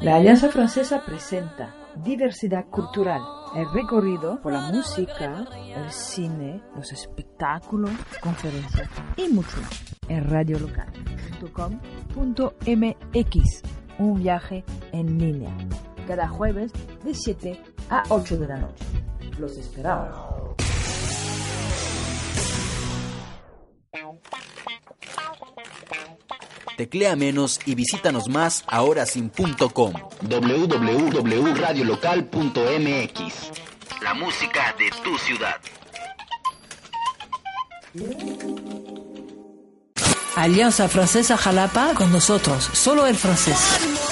La Alianza Francesa presenta Diversidad Cultural, el recorrido por la música, el cine, los espectáculos, conferencias y mucho más en radiolocal.com.mx, un viaje en línea, cada jueves de 7 a 8 de la noche. Los esperamos. Teclea menos y visítanos más ahora sin.com. www.radiolocal.mx La música de tu ciudad. Alianza Francesa Jalapa con nosotros, solo el francés.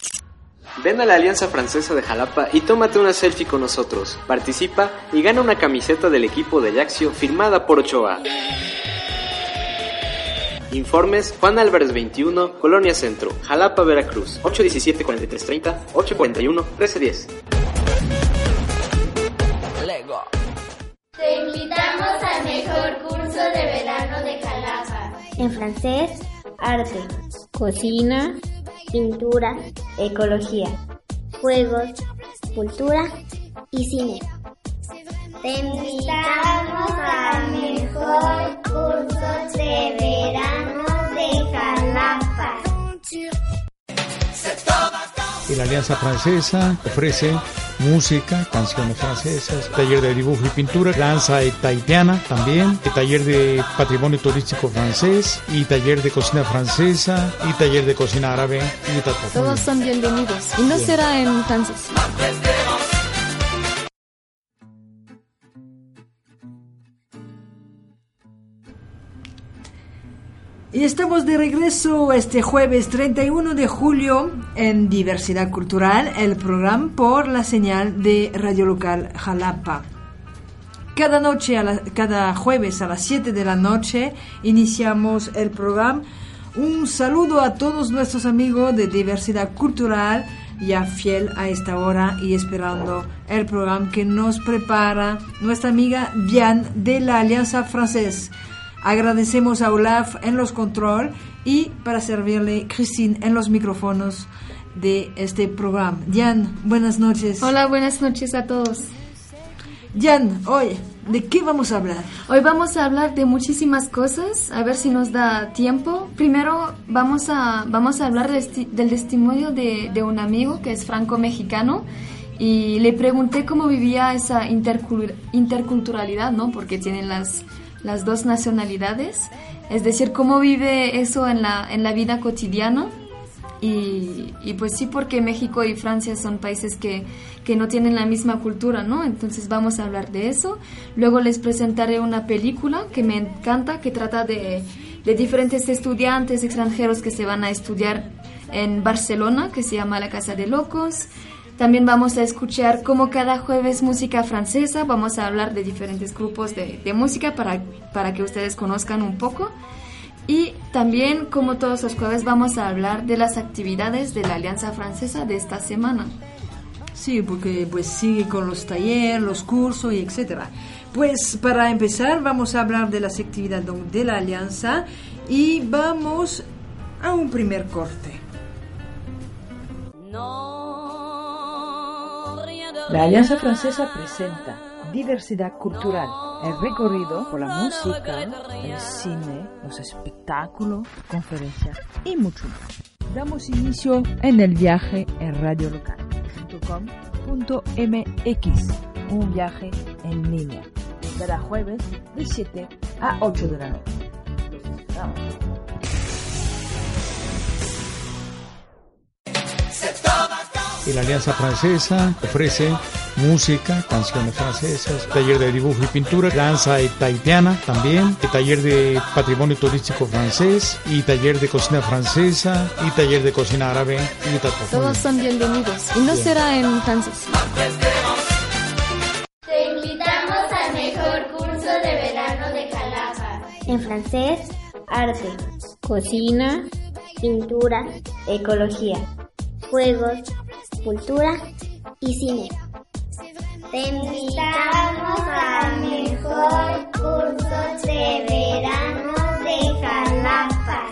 Ven a la Alianza Francesa de Jalapa y tómate una selfie con nosotros. Participa y gana una camiseta del equipo de Yaxio firmada por Ochoa. Informes Juan Álvarez 21, Colonia Centro, Jalapa, Veracruz. 817-4330, 841-1310. Te invitamos al mejor curso de verano de Jalapa. En francés, arte, cocina, pintura, ecología, juegos, cultura y cine. Te invitamos al mejor curso Y la Alianza Francesa ofrece música, canciones francesas, taller de dibujo y pintura, danza taitiana también, y taller de patrimonio turístico francés, y taller de cocina francesa, y taller de cocina árabe. Y tal. Todos son bienvenidos. Y no será en francés. Y estamos de regreso este jueves 31 de julio en Diversidad Cultural, el programa por la señal de Radio Local Jalapa. Cada noche, cada jueves a las 7 de la noche, iniciamos el programa. Un saludo a todos nuestros amigos de Diversidad Cultural, ya fiel a esta hora y esperando el programa que nos prepara nuestra amiga Diane de la Alianza Francesa. Agradecemos a Olaf en los control y para servirle Christine en los micrófonos de este programa. Jan, buenas noches. Hola, buenas noches a todos. Jan, hoy, ¿de qué vamos a hablar? Hoy vamos a hablar de muchísimas cosas, a ver si nos da tiempo. Primero vamos a, vamos a hablar de del testimonio de, de un amigo que es franco-mexicano y le pregunté cómo vivía esa intercul- interculturalidad, ¿no? Porque tienen las, las dos nacionalidades, es decir, cómo vive eso en la, en la vida cotidiana. Y, y pues sí, porque México y Francia son países que, que no tienen la misma cultura, ¿no? Entonces vamos a hablar de eso. Luego les presentaré una película que me encanta, que trata de, de diferentes estudiantes extranjeros que se van a estudiar en Barcelona, que se llama La Casa de Locos. También vamos a escuchar como cada jueves música francesa, vamos a hablar de diferentes grupos de, de música para, para que ustedes conozcan un poco. Y también, como todos los jueves, vamos a hablar de las actividades de la Alianza Francesa de esta semana. Sí, porque pues sigue con los talleres, los cursos y etcétera. Pues para empezar vamos a hablar de las actividades de la alianza y vamos a un primer corte. La Alianza Francesa presenta Diversidad Cultural, el recorrido por la música, el cine, los espectáculos, conferencias y mucho más. Damos inicio en el viaje en radiolocal.com.mx, un viaje en línea, cada jueves de 7 a 8 de la noche. Los esperamos y la Alianza Francesa ofrece música, canciones francesas, taller de dibujo y pintura, danza taitiana también, y taller de patrimonio turístico francés y taller de cocina francesa y taller de cocina árabe y tal. Todos son bienvenidos y no será en francés. Te invitamos al mejor curso de verano de Calapa. En francés, arte, cocina, pintura, ecología juegos, cultura y cine. Te invitamos al mejor curso de verano de Jalapa.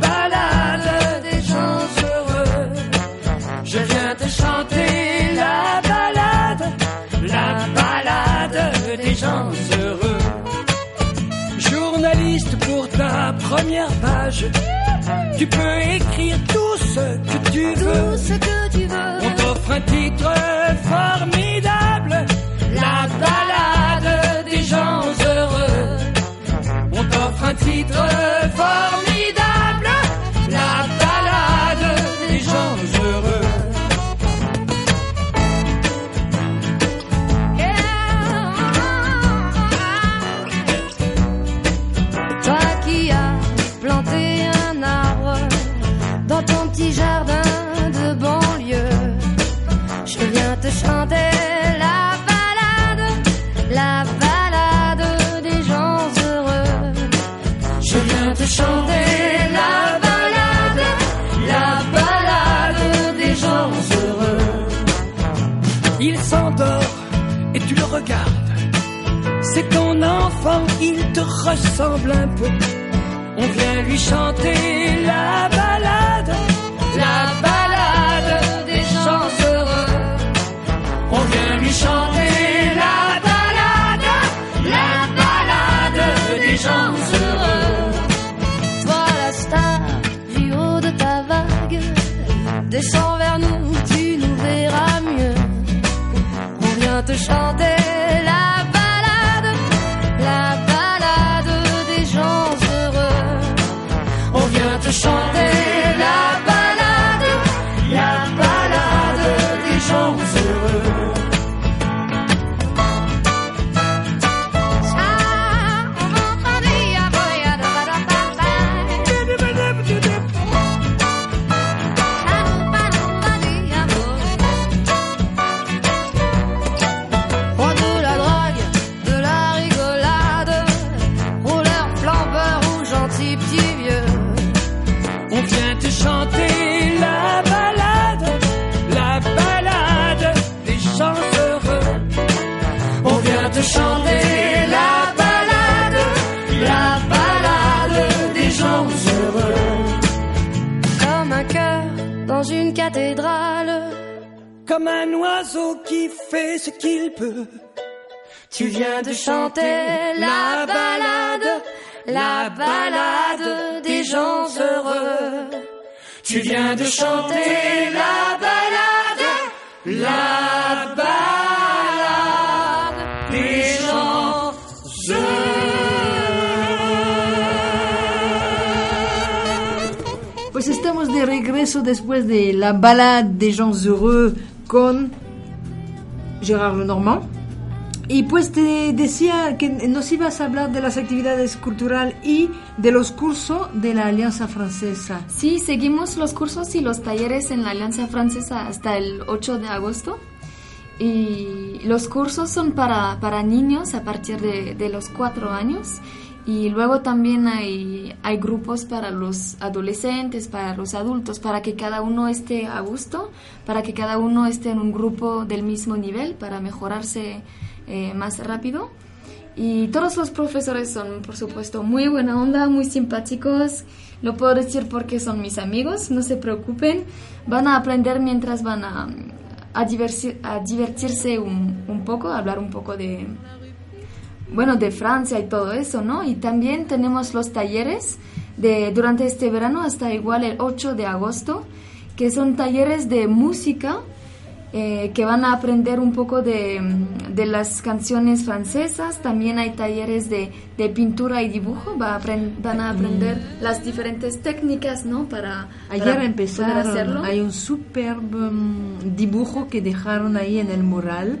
première page, tu peux écrire tout ce que tu veux. ce que tu veux. On t'offre un titre formidable, la balade des gens heureux. On t'offre un titre formidable, C'est ton enfant, il te ressemble un peu. On vient lui chanter la balade, la balade des gens heureux. On vient lui chanter la balade, la balade des gens heureux. Toi la star du haut de ta vague, descends vers nous, tu nous verras mieux. On vient te chanter Comme un oiseau qui fait ce qu'il peut. Tu viens de chanter la balade, la balade des gens heureux. Tu viens de chanter la balade, la balade des gens Pues estamos de regreso después de la balade des gens heureux con Gérard Lenormand. Y pues te decía que nos ibas a hablar de las actividades culturales y de los cursos de la Alianza Francesa. Sí, seguimos los cursos y los talleres en la Alianza Francesa hasta el 8 de agosto. Y los cursos son para, para niños a partir de, de los 4 años. Y luego también hay, hay grupos para los adolescentes, para los adultos, para que cada uno esté a gusto, para que cada uno esté en un grupo del mismo nivel, para mejorarse eh, más rápido. Y todos los profesores son, por supuesto, muy buena onda, muy simpáticos. Lo puedo decir porque son mis amigos, no se preocupen. Van a aprender mientras van a, a, diversi- a divertirse un, un poco, a hablar un poco de, bueno, de Francia y todo eso, ¿no? Y también tenemos los talleres de, durante este verano hasta igual el 8 de agosto, que son talleres de música eh, que van a aprender un poco de, de, las canciones francesas. También hay talleres de, de pintura y dibujo. Va a van a aprender mm. las diferentes técnicas, ¿no? Para, Ayer para empezaron, hacerlo. hay un super um, dibujo que dejaron ahí en el mural.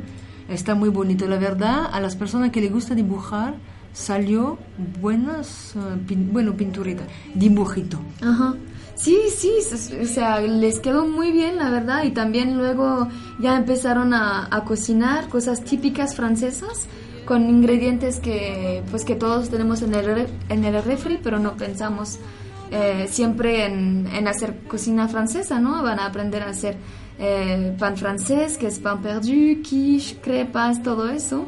Está muy bonito, la verdad. A las personas que les gusta dibujar, salió buenas, pin, bueno, pinturita, dibujito. Ajá. Sí, sí, o sea, les quedó muy bien, la verdad, y también luego ya empezaron a, a, cocinar cosas típicas francesas con ingredientes que, pues, que todos tenemos en el, en el refri, pero no pensamos eh, siempre en, en, hacer cocina francesa, ¿no? Van a aprender a hacer eh, pan francés, que es pan perdu, quiche, crepas, todo eso.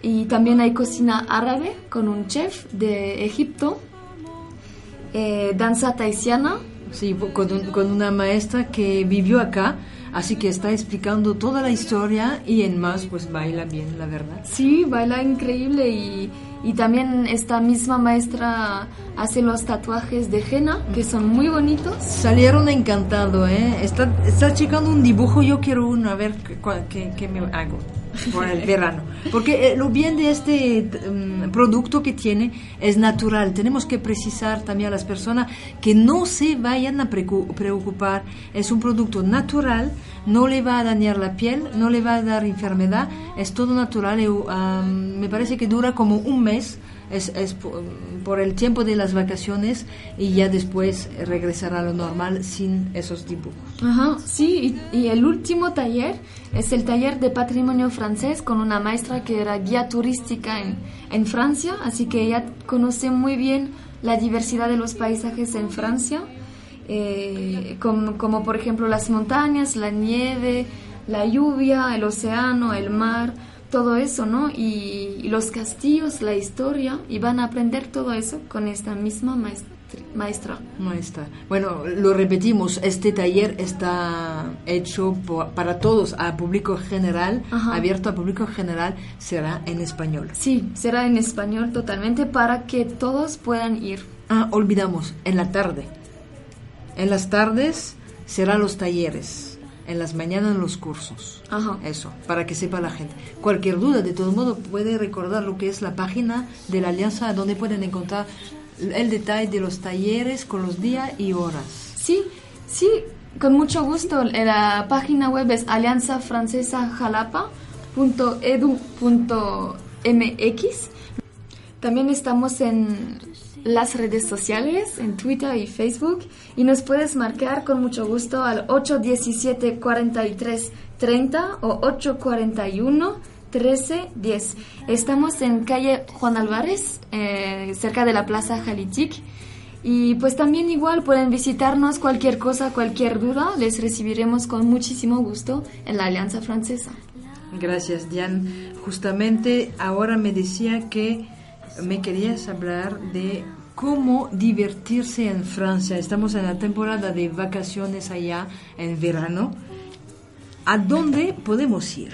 Y también hay cocina árabe con un chef de Egipto eh, danza taisiana. Sí, con, un, con, una maestra que vivió acá, así que está explicando toda la historia y en más, pues baila bien, la verdad. Sí, baila increíble y, y también esta misma maestra hace los tatuajes de henna, que son muy bonitos. Salieron encantado, ¿eh? Está, está checando un dibujo, yo quiero uno, a ver qué, qué, qué me hago por el verano. Porque eh, lo bien de este um, producto que tiene es natural. Tenemos que precisar también a las personas que no se vayan a preocupar. Es un producto natural, no le va a dañar la piel, no le va a dar enfermedad, es todo natural. Y, um, me parece que dura como un mes. Es, es por, el tiempo de las vacaciones y ya después regresará a lo normal sin esos dibujos. Ajá, sí, y, y, el último taller es el taller de patrimonio francés con una maestra que era guía turística en, en Francia, así que ella conoce muy bien la diversidad de los paisajes en Francia, eh, como, como por ejemplo las montañas, la nieve, la lluvia, el océano, el mar todo eso, ¿no? Y, y, los castillos, la historia, y van a aprender todo eso con esta misma maestra. Maestra. Maestra. Bueno, lo repetimos, este taller está hecho por, para todos, a público general, Ajá. abierto a público general, será en español. Sí, será en español totalmente para que todos puedan ir. Ah, olvidamos, en la tarde. En las tardes serán los talleres en las mañanas los cursos. Ajá. Eso, para que sepa la gente. Cualquier duda, de todo modo, puede recordar lo que es la página de la Alianza, donde pueden encontrar el detalle de los talleres con los días y horas. Sí, sí, con mucho gusto. La página web es alianzafrancesajalapa.edu.mx. También estamos en las redes sociales, en Twitter y Facebook, y nos puedes marcar con mucho gusto al 817 43 30 o 841 13 10. Estamos en calle Juan Álvarez, eh, cerca de la Plaza Jalitic. Y pues también igual pueden visitarnos cualquier cosa, cualquier duda, les recibiremos con muchísimo gusto en la Alianza Francesa. Gracias, Diane. Justamente ahora me decía que me querías hablar de cómo divertirse en Francia. Estamos en la temporada de vacaciones allá en verano. ¿A dónde podemos ir?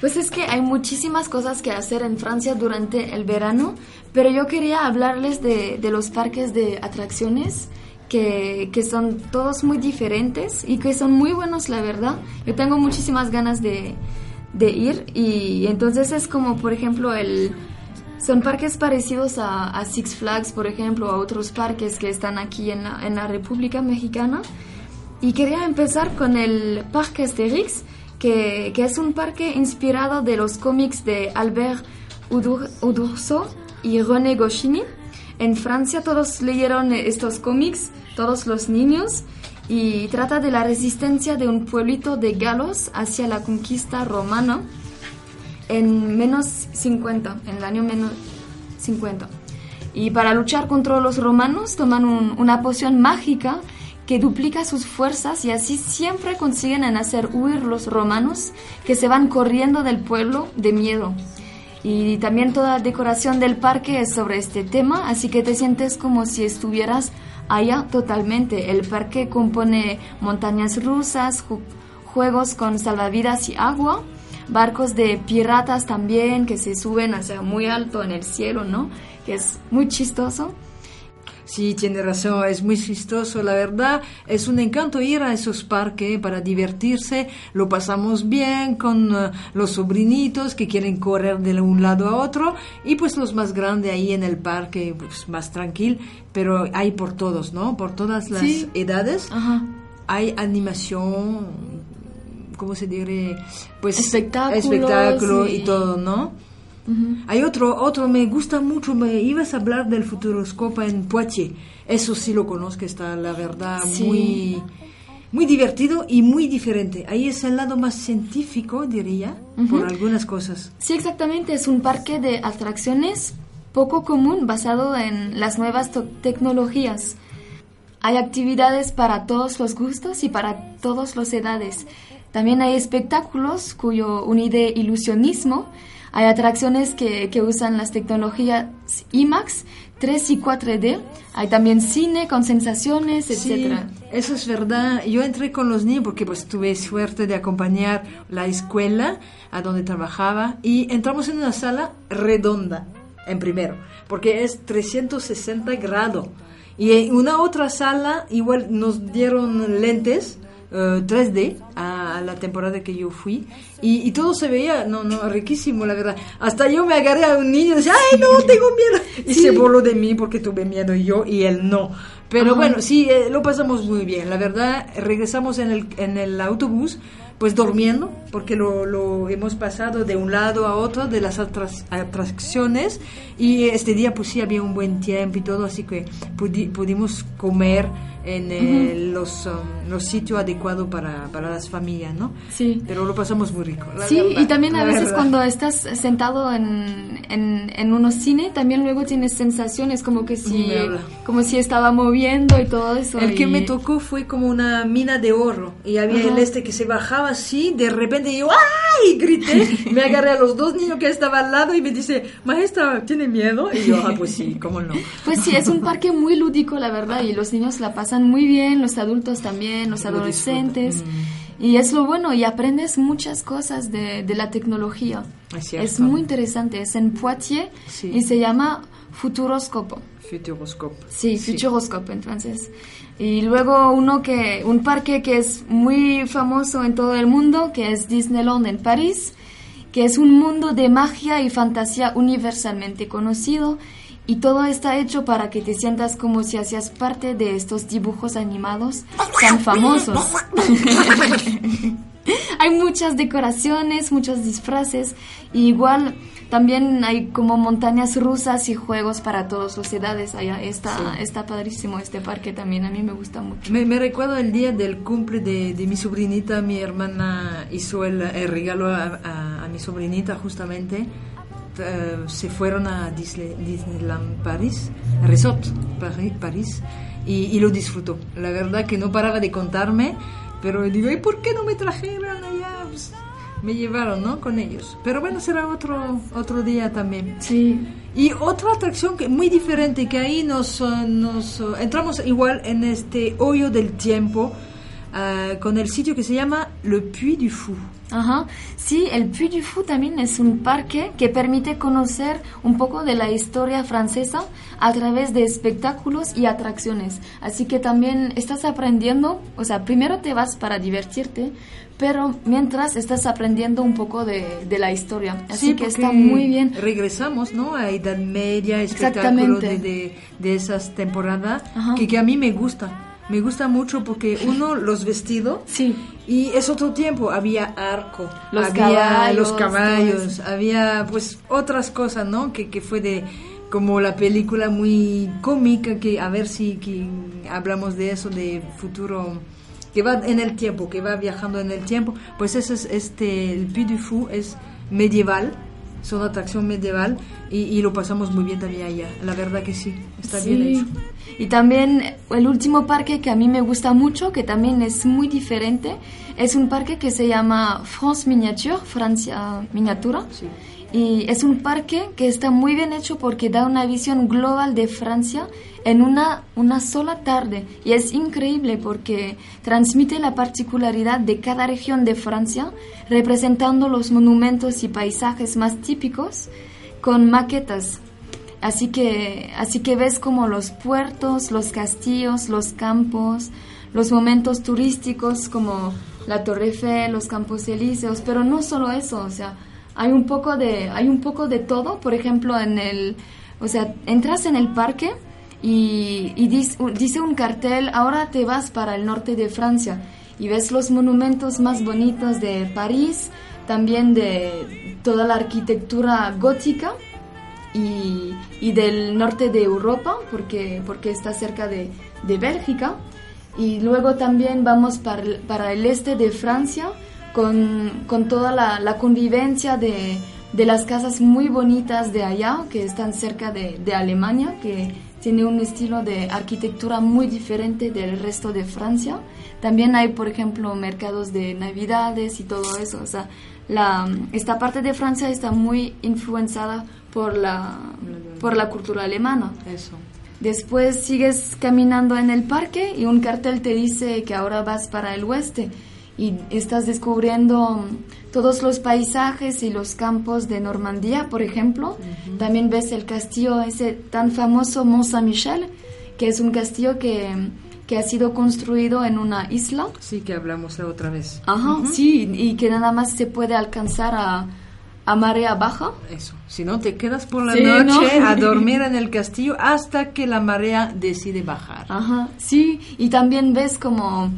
Pues es que hay muchísimas cosas que hacer en Francia durante el verano, pero yo quería hablarles de, de los parques de atracciones. Que, que, son todos muy diferentes y que son muy buenos, la verdad. Yo tengo muchísimas ganas de, de ir y entonces es como, por ejemplo, el, son parques parecidos a, Six Flags, por ejemplo, a otros parques que están aquí en la, República Mexicana. Y quería empezar con el Parque Asterix, que, es un parque inspirado de los cómics de Albert Uderzo y René Goscinny. En Francia todos leyeron estos cómics, todos los niños, y trata de la resistencia de un pueblito de galos hacia la conquista romana en menos 50, en el año menos 50. Y para luchar contra los romanos toman un, una poción mágica que duplica sus fuerzas y así siempre consiguen en hacer huir los romanos que se van corriendo del pueblo de miedo. Y también toda la decoración del parque es sobre este tema, así que te sientes como si estuvieras allá totalmente. El parque compone montañas rusas, juegos con salvavidas y agua, barcos de piratas también que se suben hacia muy alto en el cielo, ¿no? Que es muy chistoso. Sí, tiene razón, es muy chistoso, la verdad. Es un encanto ir a esos parques para divertirse. Lo pasamos bien con eh, los sobrinitos que quieren correr de un lado a otro y pues los más grandes ahí en el parque, pues más tranquilo. Pero hay por todos, ¿no? Por todas las Sí. edades. Ajá. Hay animación, ¿cómo se dice? Pues Espectáculos espectáculo y y- todo, ¿no? Hay otro, otro, me gusta mucho, me ibas a hablar del Futuroscopo en Poitiers. Eso sí lo conozco, está la verdad Sí. muy, muy divertido y muy diferente. Ahí es el lado más científico, diría, por algunas cosas. Sí, exactamente, es un parque de atracciones poco común basado en las nuevas tecnologías. Hay actividades para todos los gustos y para todas las edades. También hay espectáculos cuyo unide ilusionismo. Hay atracciones que, que usan las tecnologías IMAX, 3 y 4D. Hay también cine con sensaciones, Sí, etcétera. eso es verdad. Yo entré con los niños porque pues tuve suerte de acompañar la escuela a donde trabajaba y entramos en una sala redonda en primero, porque es 360 grados. Y en una otra sala igual nos dieron lentes 3D a, a la temporada que yo fui y, y todo se veía, no, no, riquísimo la verdad. Hasta yo me agarré a un niño y decía, ay no, tengo miedo. Y se burló de mí porque tuve miedo yo y él no. Pero Ajá. bueno, sí, eh, lo pasamos muy bien. La verdad, regresamos en el, en el autobús, pues durmiendo, porque lo, lo hemos pasado de un lado a otro de las atras- atracciones. Y este día, pues sí, había un buen tiempo y todo, así que pudi- pudimos comer en eh, los, um, los sitios adecuados para, para las familias, ¿no? Sí. Pero lo pasamos muy rico. Sí, verdad, y también a veces verdad. cuando estás sentado en, en, en unos cine, también luego tienes sensaciones como que si, como si estaba moviendo y todo eso. El que y- me tocó fue como una mina de oro y había Ajá. el este que se bajaba así, de repente yo ¡ay! grité, me agarré a los dos niños que estaban al lado y me dice, maestra, ¿tiene miedo? Y yo, ah, pues sí, cómo no. Pues sí, es un parque muy lúdico, la verdad, y los niños la pasan muy bien, los adultos también, los Lo adolescentes. Mm. Y es lo bueno, y aprendes muchas cosas de, de la tecnología. Es. Es muy interesante, es en Poitiers Sí. y se llama Futuroscopo. Futuroscope. Sí, Futuroscope en francés. Y luego uno que, un parque que es muy famoso en todo el mundo, que es Disneyland en París, que es un mundo de magia y fantasía universalmente conocido. Y todo está hecho para que te sientas como si hacías parte de estos dibujos animados tan famosos. hay muchas decoraciones, muchos disfraces. Y igual también hay como montañas rusas y juegos para todas las edades. Allá está, está padrísimo este parque también. A mí me gusta mucho. Me, me recuerdo el día del cumple de, de mi sobrinita, mi hermana hizo el, el regalo a, a- a mi sobrinita justamente. Eh, se fueron a Disney- Disneyland París, Resort París, París y, y lo disfrutó. La verdad que no paraba de contarme, pero digo, ¿y por qué no me trajeron allá? Pues, me llevaron, ¿no? Con ellos. Pero bueno, será otro, otro día también. Sí. Y otra atracción que muy diferente, que ahí nos, nos entramos igual en este hoyo del tiempo, eh, con el sitio que se llama Le Puy du Fou. Ajá. Sí, el Puy du Fou también es un parque que permite conocer un poco de la historia francesa a través de espectáculos y atracciones. Así que también estás aprendiendo, o sea, primero te vas para divertirte, pero mientras estás aprendiendo un poco de, de la historia. Así Sí, que está muy bien. Regresamos, ¿no? A Edad Media, espectáculos de, de, de esas temporadas, que, que a mí me gusta. Me gusta mucho porque uno, los vestidos, Sí. y es otro tiempo, había arco, Los había caballos, los caballos, había pues otras cosas, ¿no? Que, que fue de como la película muy cómica, que a ver si que hablamos de eso, de futuro, que va en el tiempo, que va viajando en el tiempo, pues ese es este, el Puy du Fou es medieval, es una atracción medieval y, y lo pasamos muy bien también allá, la verdad que sí, está bien Sí. hecho. Y también el último parque que a mí me gusta mucho, que también es muy diferente, es un parque que se llama France Miniature, Francia Miniatura. Sí. Y es un parque que está muy bien hecho porque da una visión global de Francia en una, una sola tarde. Y es increíble porque transmite la particularidad de cada región de Francia, representando los monumentos y paisajes más típicos con maquetas. Así que, así que ves como los puertos, los castillos, los campos, los momentos turísticos como la Torre Eiffel, los Campos Elíseos, pero no solo eso, o sea, hay un poco de, hay un poco de todo, por ejemplo, en el, o sea, entras en el parque y, dice, un cartel, ahora te vas para el norte de Francia y ves los monumentos más bonitos de París, también de toda la arquitectura gótica y, del norte de Europa, porque, porque está cerca de, de Bélgica. Y luego también vamos para, para el este de Francia, con, con toda la, la convivencia de, de, las casas muy bonitas de allá, que están cerca de, de, Alemania, que tiene un estilo de arquitectura muy diferente del resto de Francia. También hay, por ejemplo, mercados de navidades y todo eso. O sea, la, esta parte de Francia está muy influenciada por la, por la cultura alemana. Eso. Después sigues caminando en el parque y un cartel te dice que ahora vas para el oeste y estás descubriendo todos los paisajes y los campos de Normandía, por ejemplo. También ves el castillo ese tan famoso Mont Saint-Michel, que es un castillo que, que, ha sido construido en una isla. Sí, que hablamos la otra vez. Ajá, sí, y que nada más se puede alcanzar a, a marea baja. Eso, si no te quedas por la noche a dormir en el castillo hasta que la marea decide bajar. Ajá, sí, y también ves como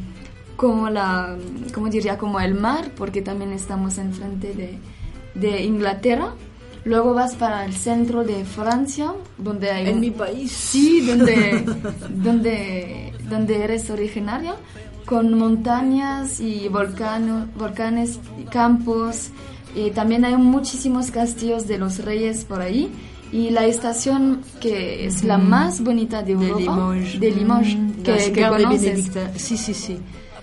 como la, como diría, como el mar, porque también estamos enfrente de, de Inglaterra. Luego vas para el centro de Francia, donde hay... En mi país. Sí, donde, donde, donde eres originaria, con montañas y volcano, volcanes, campos. Y también hay muchísimos castillos de los reyes por ahí. Y la estación que es la más bonita de Europa, de Limoges, mm, que, que conoces. Sí, sí, sí.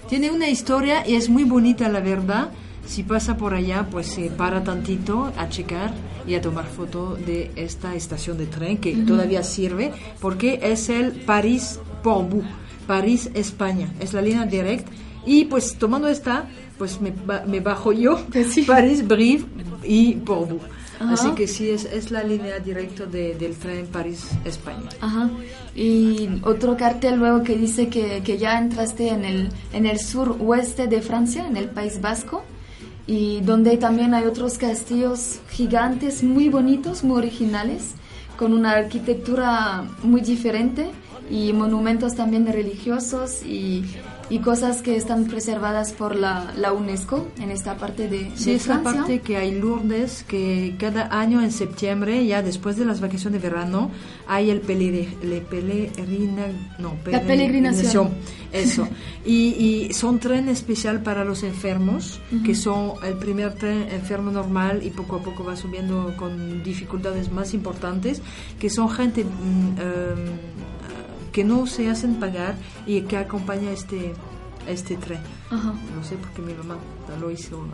Tiene una historia y es muy bonita, la verdad. Si pasa por allá, pues se para tantito a checar y a tomar foto de esta estación de tren que todavía sirve porque es el París-Portbou, París, España. Es la línea directa. Y pues tomando esta, pues me, me bajo yo, París, Brive y Portbou. Así que sí, es, es la línea directa de, del tren París-España. Ajá. Y otro cartel luego que dice que, que ya entraste en el, en el suroeste de Francia, en el País Vasco, y donde también hay otros castillos gigantes muy bonitos, muy originales, con una arquitectura muy diferente y monumentos también religiosos y y cosas que están preservadas por la, la UNESCO en esta parte de, sí, de esta parte que hay Lourdes, que cada año en septiembre, ya después de las vacaciones de verano, hay el peregrina, no, la peregrinación. Eso. y, y, son tren especial para los enfermos, que son el primer tren enfermo normal y poco a poco va subiendo con dificultades más importantes, que son gente... Mm, em, que no se hacen pagar y que acompaña este este tren. No sé por qué mi mamá lo hizo.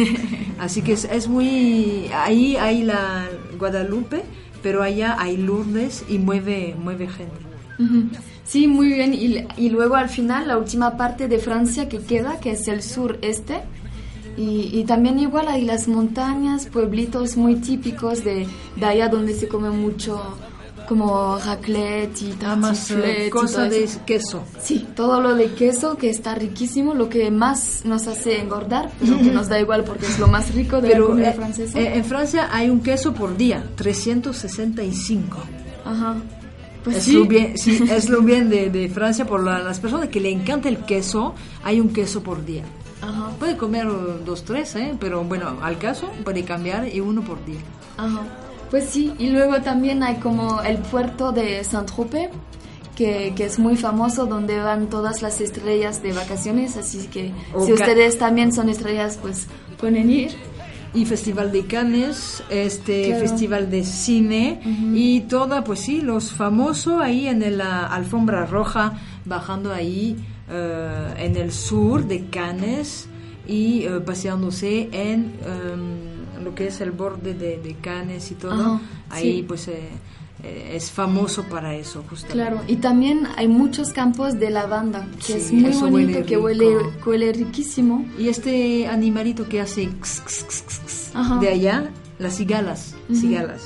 Así que es, es, muy... Ahí hay la Guadalupe, pero allá hay Lourdes y mueve, mueve gente. Sí, muy bien. Y, y, luego al final la última parte de Francia que queda, que es el sureste. Y, y también igual hay las montañas, pueblitos muy típicos de, de allá donde se come mucho como raclette y más eh, cosa de queso. Sí, todo lo de queso que está riquísimo, lo que más nos hace engordar, pero que nos da igual porque es lo más rico de la comida eh, francesa. Eh, en Francia hay un queso por día, 365. Ajá. Pues es, lo bien, sí, es lo bien de, de Francia por las personas que le encanta el queso, hay un queso por día. Ajá. Puede comer dos, tres, ¿eh? pero bueno, al caso puede cambiar y uno por día. Ajá. Pues sí, y luego también hay como el puerto de Saint-Tropez, que, que, es muy famoso, donde van todas las estrellas de vacaciones, así que si ustedes también son estrellas, pues pueden ir. Y Festival de Cannes, este Festival de Cine y toda, pues sí, los famosos ahí en la alfombra roja, bajando ahí uh, en el sur de Cannes y uh, paseándose en... Um, lo que es el borde de, de Cannes y todo, Ajá, ahí sí. pues eh, eh, es famoso para eso, justamente. Claro, y también hay muchos campos de lavanda, que Sí, es muy bonito, huele que huele, huele riquísimo. Y este animalito que hace x, x, x, de allá, las cigalas, cigalas,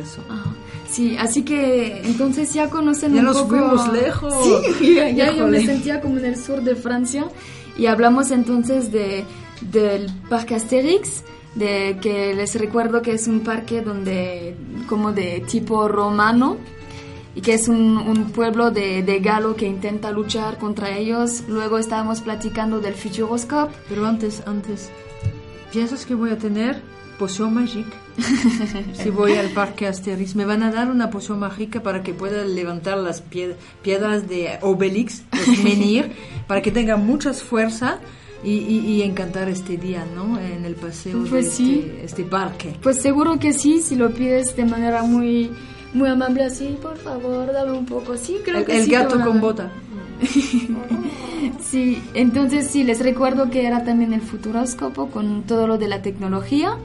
eso. Ajá. Sí, así que entonces ya conocen Ya un nos poco... fuimos lejos. Sí, ya, ya yo me sentía como en el sur de Francia y hablamos entonces de, del Parque Asterix, de que les recuerdo que es un parque donde como de tipo romano y que es un, un pueblo de, de galo que intenta luchar contra ellos. Luego estábamos platicando del Futuroscope. Pero antes, antes, ¿piensas que voy a tener poción mágica? si voy al parque Asterix, me van a dar una poción mágica para que pueda levantar las pie- piedras de Obelix, los menhir, para que tenga mucha fuerza y, y- y encantar este día, ¿no? En el paseo Pues de sí. este, este parque. Pues seguro que sí, si lo pides de manera muy, muy amable así, por favor, dame un poco. Sí, creo El, que el sí te gato con bota. Sí, entonces sí, les recuerdo que era también el Futuroscopo con todo lo de la tecnología.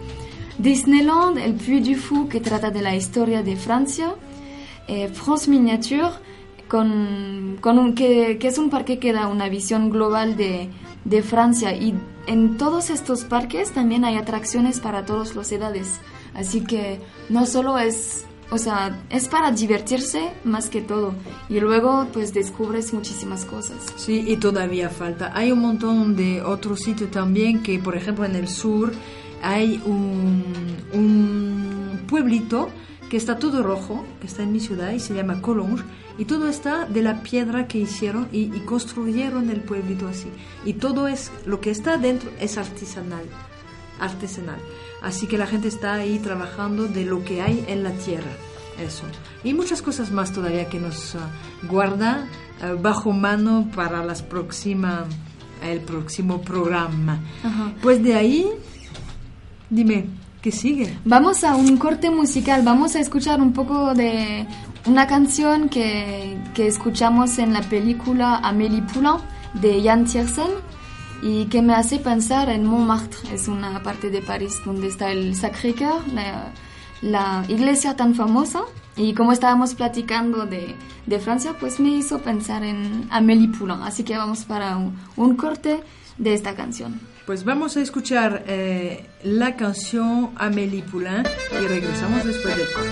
Disneyland, el Puy du Fou, que trata de la historia de Francia. Eh, France Miniature, con, con un, que, que es un parque que da una visión global de, de Francia. Y en todos estos parques también hay atracciones para todas las edades. Así que no solo es, o sea, es para divertirse más que todo. Y luego pues descubres muchísimas cosas. Sí, y todavía falta. Hay un montón de otros sitios también que, por ejemplo, en el sur hay un, un pueblito que está todo rojo, que está en mi ciudad y se llama Collonges, y todo está de la piedra que hicieron y, y construyeron el pueblito así. Y todo es, lo que está dentro es artesanal, artesanal. Así que la gente está ahí trabajando de lo que hay en la tierra. Eso. Y muchas cosas más todavía que nos ah, guarda ah, bajo mano para las próxima, el próximo programa. Ajá. Pues de ahí, dime, ¿qué sigue? Vamos a un corte musical, vamos a escuchar un poco de una canción que, que escuchamos en la película Amélie Poulain de Jan Tiersen y que me hace pensar en Montmartre, es una parte de París donde está el Sacré-Cœur, la, la iglesia tan famosa. Y como estábamos platicando de, de Francia, pues me hizo pensar en Amélie Poulain. Así que vamos para un, un corte de esta canción. Pues vamos a escuchar eh, la canción Amélie Poulain y regresamos después del corte.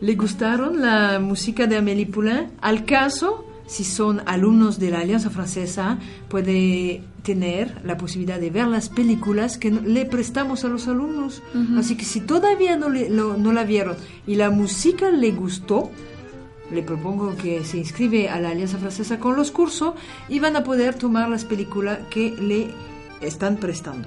¿Le gustaron la música de Amélie Poulain? Al caso, si son alumnos de la Alianza Francesa, puede tener la posibilidad de ver las películas que le prestamos a los alumnos. Así que si todavía no, le- lo- no la vieron y la música le gustó, le propongo que se inscribe a la Alianza Francesa con los cursos y van a poder tomar las películas que le están prestando.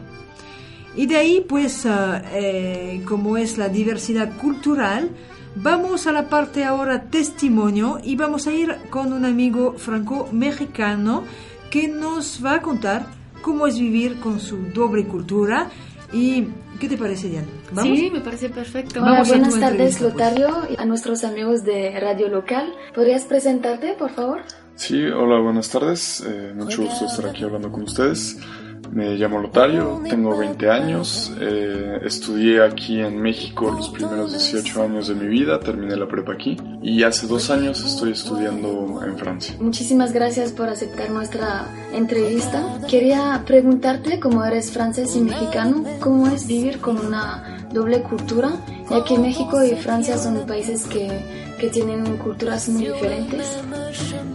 Y de ahí, pues, eh, como es la diversidad cultural, vamos a la parte ahora testimonio y vamos a ir con un amigo franco-mexicano que nos va a contar cómo es vivir con su doble cultura. ¿Y qué te parece, Diana? ¿Vamos? Sí, me parece perfecto. Hola, Vamos buenas tardes, pues. Lotario, y a nuestros amigos de Radio Local. ¿Podrías presentarte, por favor? Sí, hola, buenas tardes. Eh, mucho gusto estar aquí hablando con ustedes. Me llamo Lotario, tengo 20 años, eh, estudié aquí en México los primeros 18 años de mi vida, terminé la prepa aquí y hace dos años estoy estudiando en Francia. Muchísimas gracias por aceptar nuestra entrevista. Quería preguntarte, como eres francés y mexicano, ¿cómo es vivir con una doble cultura? Ya que México y Francia son países que, que tienen culturas muy diferentes.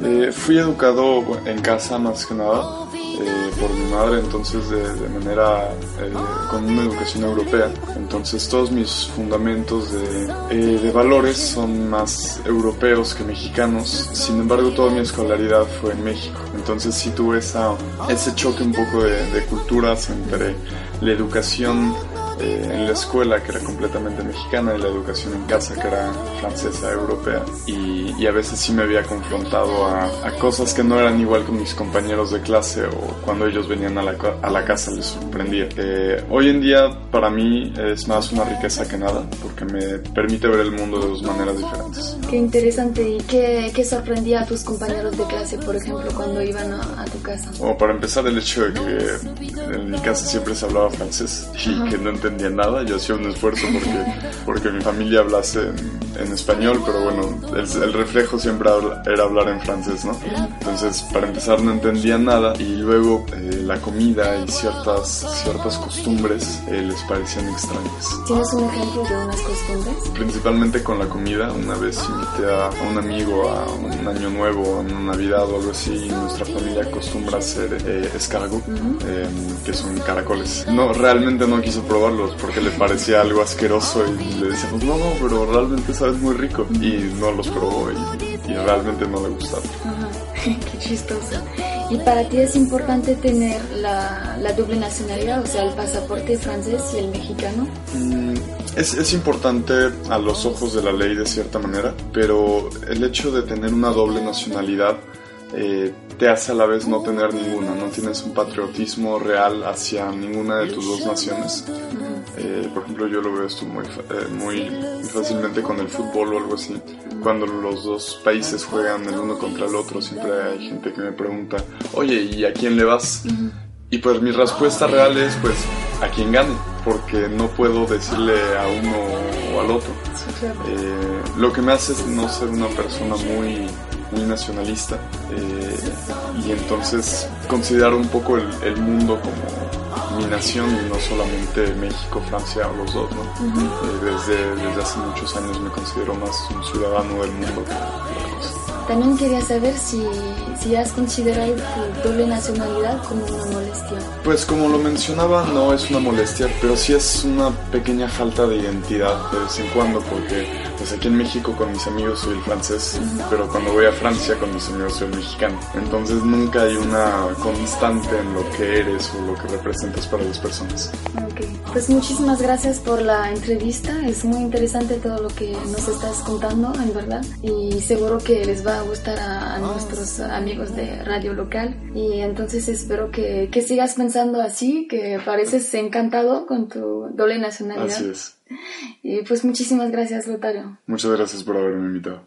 Eh, fui educado en casa más que nada eh, por mi madre, entonces de, manera eh, con una educación europea. Entonces todos mis fundamentos de, eh, de valores son más europeos que mexicanos. Sin embargo, toda mi escolaridad fue en México. Entonces sí tuve esa, ese choque un poco de culturas entre la educación eh, en la escuela que era completamente mexicana y la educación en casa que era francesa, europea y, y a veces sí me había confrontado a, a cosas que no eran igual con mis compañeros de clase o cuando ellos venían a la, a la casa les sorprendía. Eh, hoy en día para mí es más una riqueza que nada porque me permite ver el mundo de dos maneras diferentes. Qué interesante. ¿Y qué, qué sorprendía a tus compañeros de clase, por ejemplo, cuando iban a, a tu casa? Como para empezar el hecho de que en mi casa siempre se hablaba francés y Ajá. que no entendía nada, yo hacía un esfuerzo porque, porque mi familia hablase en, en español, pero bueno, el, el reflejo siempre habla- era hablar en francés, ¿no? Entonces, para empezar no entendía nada y luego eh, la comida y ciertas, ciertas costumbres eh, les parecían extrañas. ¿Tienes un ejemplo de unas costumbres? Principalmente con la comida, una vez invité a un amigo a un año nuevo, a una navidad o algo así, y nuestra familia acostumbra hacer eh, escargot, eh, que son caracoles. No, realmente no quiso porque le parecía algo asqueroso y le decíamos, no, no, pero realmente sabes muy rico. Y no los probó y, y realmente no le gustaron. Ajá. Qué chistoso. ¿Y para ti es importante tener la, la doble nacionalidad, o sea, el pasaporte francés y el mexicano? Mm, Es, es importante a los ojos de la ley de cierta manera, pero el hecho de tener una doble nacionalidad eh, te hace a la vez no tener ninguna, no tienes un patriotismo real hacia ninguna de tus dos naciones. Eh, por ejemplo, yo lo veo esto muy, eh, muy muy fácilmente con el fútbol o algo así. Cuando los dos países juegan el uno contra el otro, siempre hay gente que me pregunta, oye, ¿y a quién le vas? Y pues mi respuesta real es pues a quien gane, porque no puedo decirle a uno o al otro. Eh, lo que me hace es no ser una persona muy, muy nacionalista eh, y entonces considerar un poco el, el mundo como mi nación y no solamente México, Francia o los dos. ¿no? Ujú. Eh, desde, desde hace muchos años me considero más un ciudadano del mundo que otra cosa. también quería saber si, si has considerado tu doble nacionalidad como una molestia. Pues como lo mencionaba, no es una molestia, pero sí es una pequeña falta de identidad de vez en cuando, porque pues aquí en México con mis amigos soy el francés, pero cuando voy a Francia con mis amigos soy el mexicano. Entonces nunca hay una constante en lo que eres o lo que representas para las personas. Ok, pues muchísimas gracias por la entrevista, es muy interesante todo lo que nos estás contando, en verdad, y seguro que les va a gustar a, a nuestros amigos de radio local, y entonces espero que, que sigas pensando así, que pareces encantado con tu doble nacionalidad. Así es. Y pues muchísimas gracias, Lotario. Muchas gracias por haberme invitado.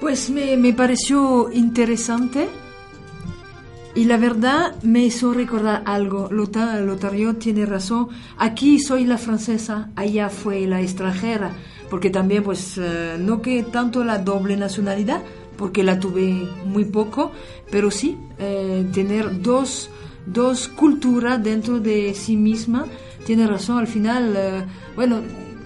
Pues me, me pareció interesante y la verdad me hizo recordar algo. Lota- Lotario tiene razón. Aquí soy la francesa, allá fue la extranjera, porque también pues eh, no que tanto la doble nacionalidad, porque la tuve muy poco, pero sí eh, tener dos, dos culturas dentro de sí misma. Tiene razón, al final, eh, bueno,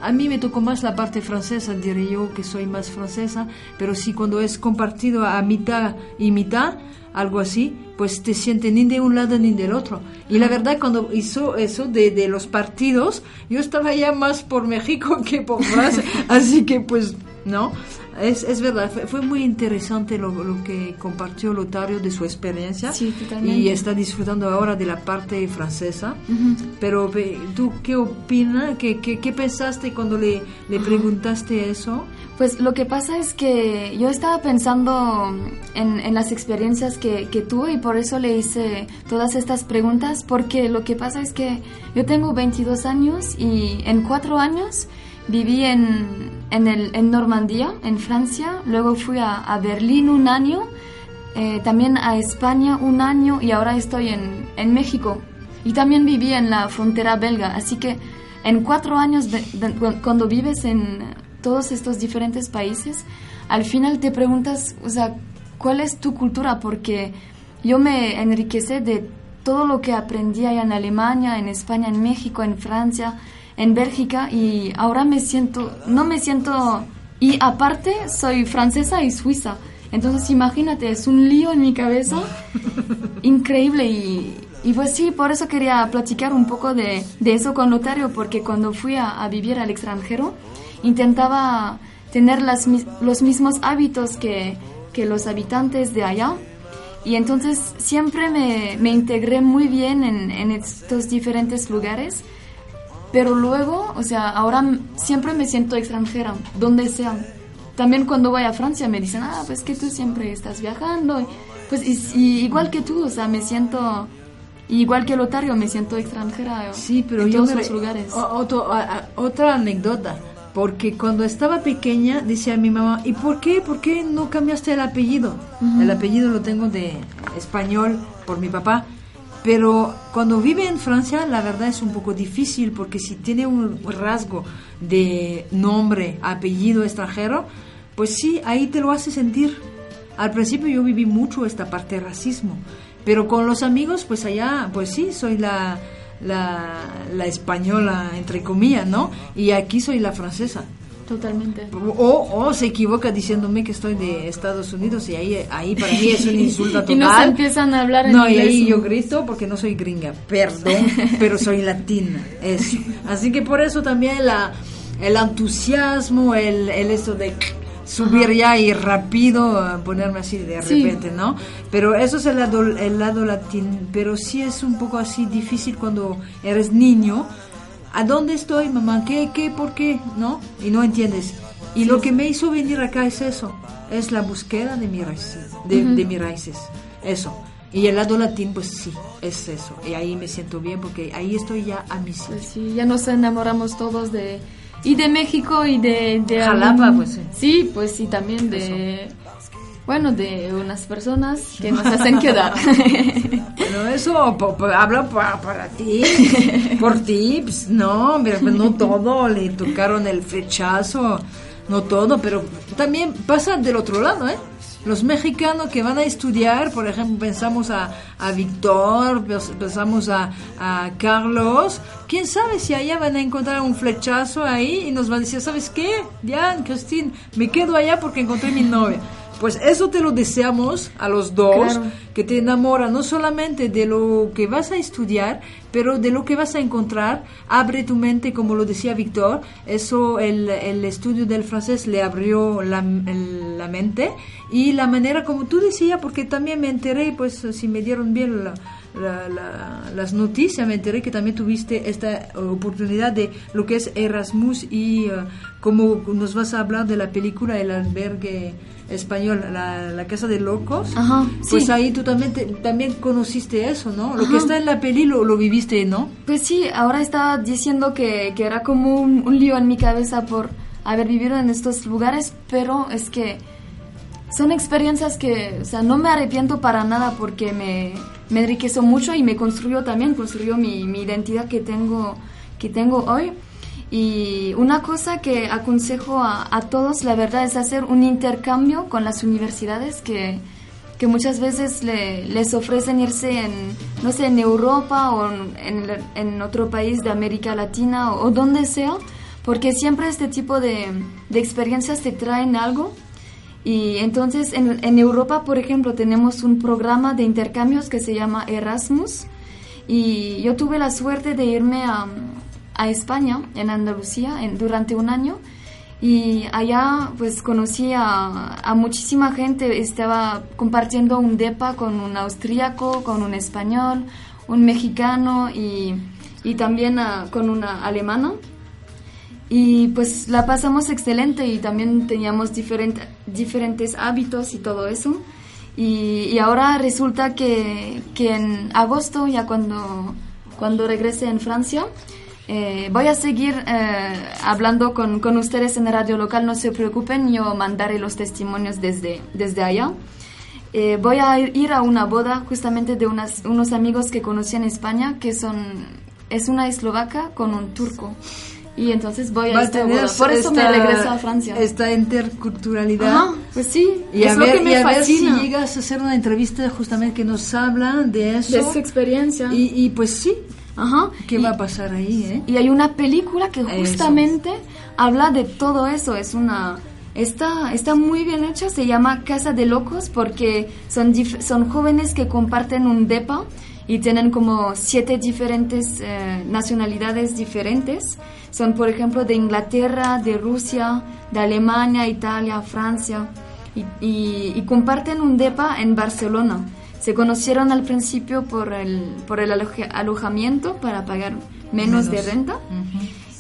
a mí me tocó más la parte francesa, diré yo que soy más francesa, pero sí cuando es compartido a mitad y mitad, algo así, pues te sientes ni de un lado ni del otro. Y la verdad, cuando hizo eso de, de los partidos, yo estaba ya más por México que por Francia, así que pues, ¿no? Es, es verdad, fue, fue muy interesante lo, lo que compartió Lotario de su experiencia Sí, totalmente. y está disfrutando ahora de la parte francesa. Ujú. Pero ve, tú, ¿qué opinas? ¿Qué, qué, qué pensaste cuando le, le preguntaste eso? Pues lo que pasa es que yo estaba pensando en, en las experiencias que, que tuve y por eso le hice todas estas preguntas, porque lo que pasa es que yo tengo 22 años y en cuatro años viví en, en, el, en Normandía, en Francia, luego fui a, a Berlín un año, eh, también a España un año y ahora estoy en, en México. Y también viví en la frontera belga, así que en cuatro años, cuando vives en todos estos diferentes países, al final te preguntas, o sea, ¿cuál es tu cultura? Porque yo me enriquecé de todo lo que aprendí allá en Alemania, en España, en México, en Francia, en Bélgica y ahora me siento, no me siento, y aparte soy francesa y suiza. Entonces imagínate, es un lío en mi cabeza increíble y, y pues sí, por eso quería platicar un poco de, de eso con Lotario, porque cuando fui a, a vivir al extranjero intentaba tener las, los mismos hábitos que, que los habitantes de allá. Y entonces siempre me, me integré muy bien en, en estos diferentes lugares, pero luego, o sea, ahora siempre me siento extranjera, donde sea. También cuando voy a Francia me dicen, ah, pues que tú siempre estás viajando. Y, Pues y, y igual que tú, o sea, me siento, igual que Lotario, me siento extranjera Sí, pero en yo todos los re- lugares. otro- a- a- otra anécdota, porque cuando estaba pequeña decía mi mamá, ¿y por qué? ¿Por qué no cambiaste el apellido? Ujú. El apellido lo tengo de español por mi papá, pero cuando vive en Francia la verdad es un poco difícil porque si tiene un rasgo de nombre, apellido extranjero, pues sí, ahí te lo hace sentir. Al principio yo viví mucho esta parte de racismo, pero con los amigos, pues allá, pues sí, soy la, la, la española, entre comillas, ¿no? Y aquí soy la francesa. Totalmente. O, o se equivoca diciéndome que estoy de Estados Unidos y ahí, ahí para mí es un insulto total. Y nos empiezan a hablar en No, y ahí yo grito porque no soy gringa, perdón, pero soy latina, eso. Así que por eso también la, el entusiasmo, el, el esto de subir ya y rápido, ponerme así de Sí. repente, ¿no? Pero eso es el lado, el lado latín, pero sí es un poco así difícil cuando eres niño. ¿A dónde estoy, mamá? ¿Qué, qué, por qué? ¿No? Y no entiendes. Y lo que me hizo venir acá es eso, es la búsqueda de mis raíces, de, Ujú. de mis raíces, eso. Y el lado latín, pues sí, es eso. Y ahí me siento bien porque ahí estoy ya a mi sitio. Pues sí, ya nos enamoramos todos de, y de México y de... de Jalapa, algún- pues, sí. Sí, pues sí, también de... Bueno, de unas personas que nos hacen quedar. Bueno, eso po- po- habla pa- para ti, por ti, pues, no, pues, no todo, le tocaron el flechazo, no todo, pero también pasa del otro lado, ¿eh? Los mexicanos que van a estudiar, por ejemplo, pensamos a, a Víctor, pens- pensamos a, a Carlos, quién sabe si allá van a encontrar un flechazo ahí y nos van a decir, ¿sabes qué? Diane, Christine, me quedo allá porque encontré mi novia. Pues eso te lo deseamos a los dos, Claro. que te enamora no solamente de lo que vas a estudiar, pero de lo que vas a encontrar. Abre tu mente, como lo decía Víctor. Eso, el, el estudio del francés le abrió la, el- la mente. Y la manera, como tú decías, porque también me enteré, pues si me dieron bien la- la- la- las noticias, me enteré que también tuviste esta oportunidad de lo que es Erasmus y eh, como nos vas a hablar de la película El albergue español, la, la casa de locos. Ajá, Pues sí. ahí tú también, te- también conociste eso, ¿no? Lo Ajá. que está en la peli lo, lo viviste, ¿no? Pues sí, ahora estaba diciendo que, que era como un, un lío en mi cabeza por haber vivido en estos lugares, pero es que son experiencias que, o sea, no me arrepiento para nada porque me, me enriqueció mucho y me construyó también, construyó mi, mi identidad que tengo, que tengo hoy. Y una cosa que aconsejo a, a todos, la verdad, es hacer un intercambio con las universidades que, que muchas veces le- les ofrecen irse en, no sé, en Europa o en, en otro país de América Latina o, o donde sea, porque siempre este tipo de, de experiencias te traen algo. Y entonces en, en Europa, por ejemplo, tenemos un programa de intercambios que se llama Erasmus. Y yo tuve la suerte de irme a, a España, en Andalucía, en- durante un año. Y allá pues conocí a, a muchísima gente, estaba compartiendo un DEPA con un austríaco, con un español, un mexicano y, y también ah, con una alemana. Y pues la pasamos excelente y también teníamos diferente- diferentes hábitos y todo eso. Y, y ahora resulta que, que en agosto, ya cuando, cuando regrese en Francia, eh, voy a seguir eh, hablando con, con ustedes en la radio local, no se preocupen, yo mandaré los testimonios desde, desde allá. Eh, voy a ir a una boda justamente de unas, unos amigos que conocí en España, que son, es una eslovaca con un turco. Y entonces voy a Va a esta tener boda. Por eso me esta- regreso a Francia. Esta interculturalidad. Ajá, pues sí, Y es a lo ver, que me y a ver si fascina. llegas a hacer una entrevista justamente que nos habla de eso. De su experiencia. Y, y pues sí. Ajá. ¿Qué va a pasar ahí, eh? Y hay una película que justamente habla de todo eso. Es una. Está, está muy bien hecha, se llama Casa de Locos porque son, dif- son jóvenes que comparten un DEPA y tienen como siete diferentes eh, nacionalidades diferentes. Son, por ejemplo, de Inglaterra, de Rusia, de Alemania, Italia, Francia. Y, y- y comparten un DEPA en Barcelona. Se conocieron al principio por el, por el aloja- alojamiento para pagar menos, de renta.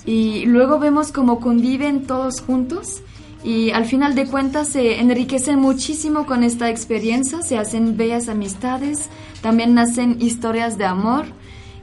Y luego vemos cómo conviven todos juntos y al final de cuentas se enriquecen muchísimo con esta experiencia, se hacen bellas amistades, también nacen historias de amor.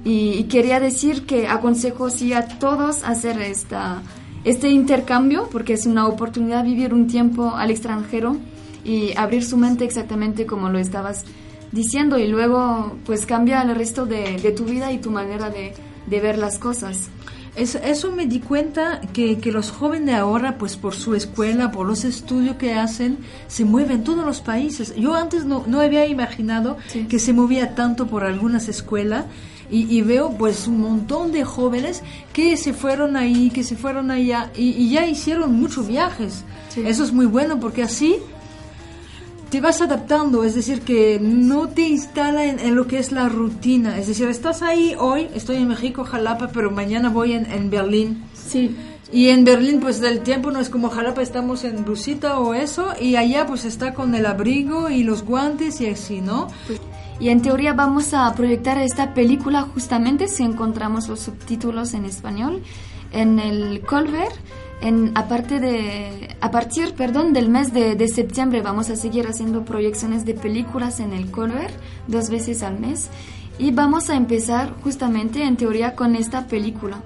Y, y quería decir que aconsejo sí a todos hacer esta, este intercambio porque es una oportunidad vivir un tiempo al extranjero y abrir su mente exactamente como lo estabas diciendo y luego pues cambia el resto de, de tu vida y tu manera de, de ver las cosas. Es- eso me di cuenta que, que los jóvenes de ahora, pues por su escuela, por los estudios que hacen, se mueven en todos los países. Yo antes no, no había imaginado que se movía tanto por algunas escuelas y, y veo pues un montón de jóvenes que se fueron ahí, que se fueron allá y, y ya hicieron muchos viajes. Eso es muy bueno porque así te vas adaptando, es decir, que no te instala en, en lo que es la rutina. Es decir, estás ahí hoy, estoy en México, Jalapa, pero mañana voy en, en Berlín. Sí. Y en Berlín, pues del tiempo no es como Jalapa, estamos en blusita o eso, y allá pues está con el abrigo y los guantes y así, ¿no? Y en teoría vamos a proyectar esta película justamente si encontramos los subtítulos en español en el Colbert. En, aparte a partir del mes de, de septiembre vamos a seguir haciendo proyecciones de películas en el Colbert dos veces al mes y vamos a empezar justamente en teoría con esta película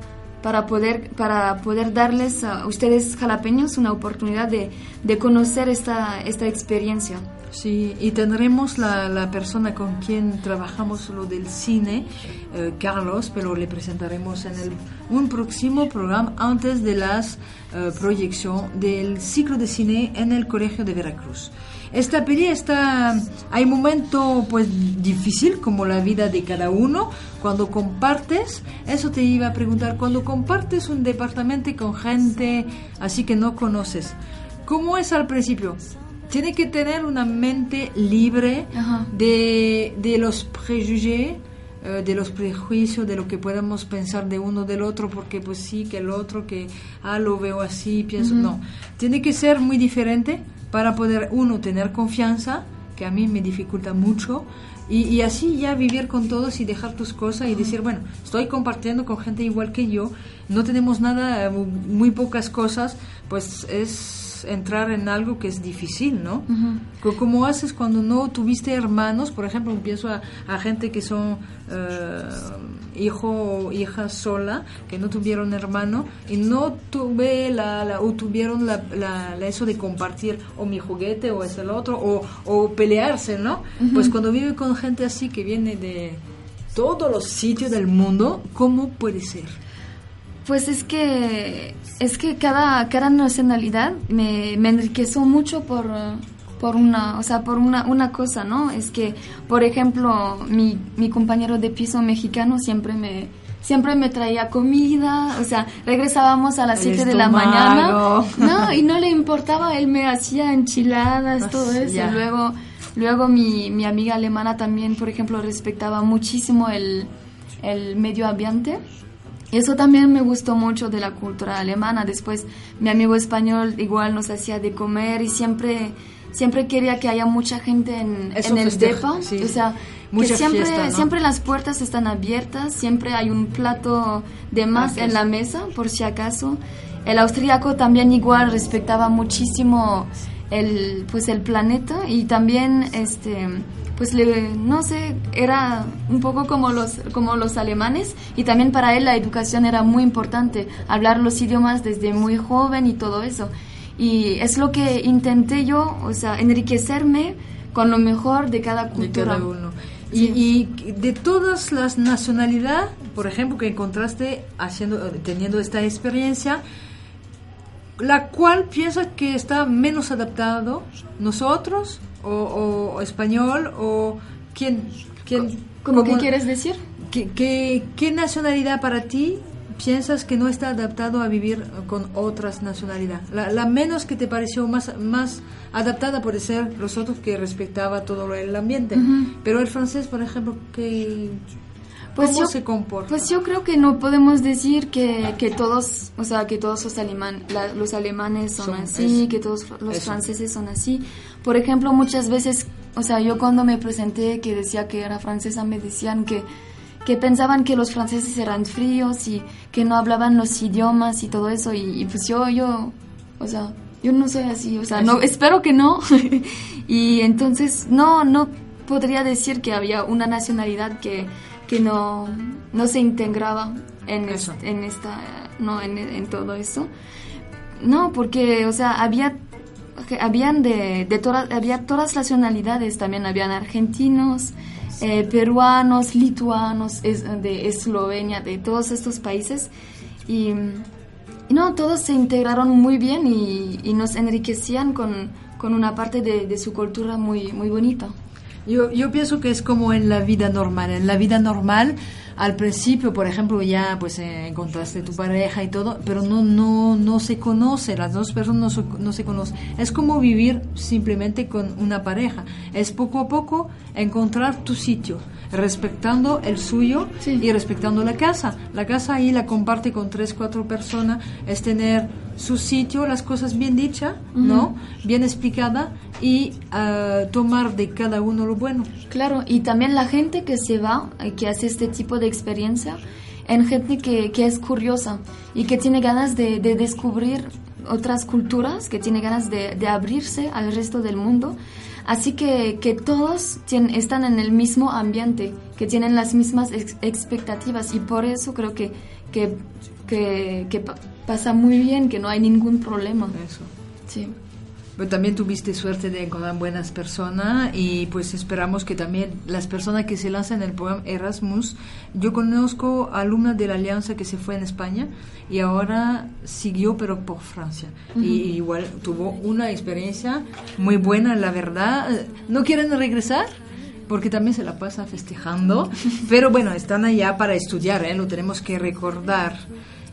para poder, para poder darles a ustedes jalapeños una oportunidad de, de conocer esta, esta experiencia. Sí, y tendremos la, persona con quien trabajamos lo del cine, eh, Carlos, pero le presentaremos en el, un próximo programa antes de la eh, proyección del ciclo de cine en el Colegio de Veracruz. Esta peli está, hay momento pues difícil como la vida de cada uno cuando compartes, eso te iba a preguntar, cuando compartes un departamento con gente así que no conoces, ¿cómo es al principio? Tiene que tener una mente libre de, de los prejuicios eh, de los prejuicios, de lo que podamos pensar de uno del otro, porque pues sí, que el otro, que, ah, lo veo así, pienso, no. Tiene que ser muy diferente para poder uno tener confianza, que a mí me dificulta mucho, y, así ya vivir con todos y dejar tus cosas y decir, bueno, estoy compartiendo con gente igual que yo, no tenemos nada, muy pocas cosas, pues es entrar en algo que es difícil, ¿no? ¿Cómo haces cuando no tuviste hermanos? Por ejemplo, pienso a, gente que son eh, hijo o hija sola, que no tuvieron hermano y no tuve la, o tuvieron la, eso de compartir o mi juguete o es el otro o, o pelearse, ¿no? Pues cuando vive con gente así que viene de todos los sitios del mundo, ¿cómo puede ser? Pues es que es que cada, cada nacionalidad me, me enriqueció mucho por, por una, o sea, por una, una cosa, ¿no? Es que, por ejemplo, mi, mi compañero de piso mexicano siempre me, siempre me traía comida, o sea, regresábamos a las 7 de la mañana, no, y no le importaba, él me hacía enchiladas, todo eso, y luego, luego mi, mi amiga alemana también, por ejemplo, respetaba muchísimo el, el medio ambiente, eso también me gustó mucho de la cultura alemana. Después mi amigo español igual nos hacía de comer y siempre siempre quería que haya mucha gente en, en el depa. O sea, que siempre, siempre las puertas están abiertas, siempre hay un plato de más en la mesa, por si acaso. El austríaco también igual respetaba muchísimo el, pues el planeta y también este pues le, no sé, era un poco como los, como los alemanes y también para él la educación era muy importante, hablar los idiomas desde muy joven y todo eso. Y es lo que intenté yo, o sea, enriquecerme con lo mejor de cada cultura. uno. Y, y, de todas las nacionalidades, por ejemplo, que encontraste haciendo, teniendo esta experiencia, la cual piensas que está menos adaptado nosotros o, español o quién, quién ¿Cómo qué quieres decir? ¿qué, qué, nacionalidad para ti piensas que no está adaptado a vivir con otras nacionalidades? La, menos que te pareció más, más adaptada puede ser los otros que respetaba todo el ambiente. Pero el francés, por ejemplo, que pues ¿Cómo yo, se comporta? Pues yo creo que no podemos decir que, que todos, o sea, que todos los, aleman, los alemanes son, así, que todos los franceses son así. Por ejemplo, muchas veces, o sea, yo cuando me presenté que decía que era francesa, me decían que, que pensaban que los franceses eran fríos y que no hablaban los idiomas y todo eso. Y, pues yo, yo, o sea, yo no soy así, o sea, no, espero que no. y entonces, no, no podría decir que había una nacionalidad que que no, no se integraba en, en esta, no, en, en, todo eso. No, porque, o sea, había, habían de, de todas, había todas las nacionalidades, también habían argentinos, eh, peruanos, lituanos, de Eslovenia, de todos estos países. Y, no, todos se integraron muy bien y, y nos enriquecían con, con una parte de, de, su cultura muy, muy bonita. Yo, yo pienso que es como en la vida normal. En la vida normal, al principio, por ejemplo, ya pues eh, encontraste tu pareja y todo, pero no, no, no se conoce, las dos personas no, no se conocen. Es como vivir simplemente con una pareja. Es poco a poco encontrar tu sitio respetando el suyo y respetando la casa. La casa ahí la comparte con tres, cuatro personas, es tener su sitio, las cosas bien dichas, ¿no? Bien explicada y ah, tomar de cada uno lo bueno. Claro, y también la gente que se va, eh, que hace este tipo de experiencia, en gente que, que es curiosa y que tiene ganas de, de descubrir otras culturas, que tiene ganas de, de abrirse al resto del mundo Así que, que todos están en el mismo ambiente, que tienen las mismas expectativas y por eso creo que, que que, que pa- pasa muy bien, que no hay ningún problema. Eso. Sí. Pero también tuviste suerte de encontrar buenas personas y pues esperamos que también las personas que se lanzan en el programa Erasmus, yo conozco alumnas de la Alianza que se fue en España y ahora siguió pero por Francia. Ujú. Y igual tuvo una experiencia muy buena, la verdad. ¿No quieren regresar? Porque también se la pasa festejando. Pero bueno, están allá para estudiar, ¿eh? lo tenemos que recordar.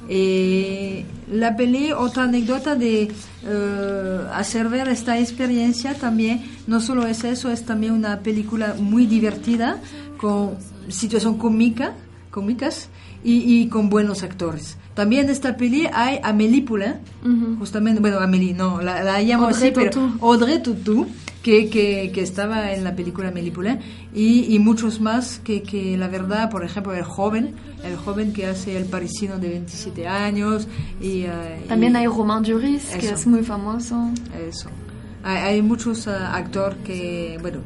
Eh, la peli, otra anécdota de eh, hacer ver esta experiencia también, no solo es eso, es también una película muy divertida, con situación cómica, cómicas y, y con buenos actores. También en esta peli hay Amélie Poulain, justamente, bueno, Amélie, no, la, la llamo Audrey así, pero. Audrey Tautou, que, que, que estaba en la película Poulain, y, y muchos más que, que la verdad, por ejemplo, el joven, el joven que hace el parisino de 27 años. Y, eh, También y- hay Romain Duris, que Eso. es muy famoso. Eso. Hay, hay muchos ah, actores que, bueno,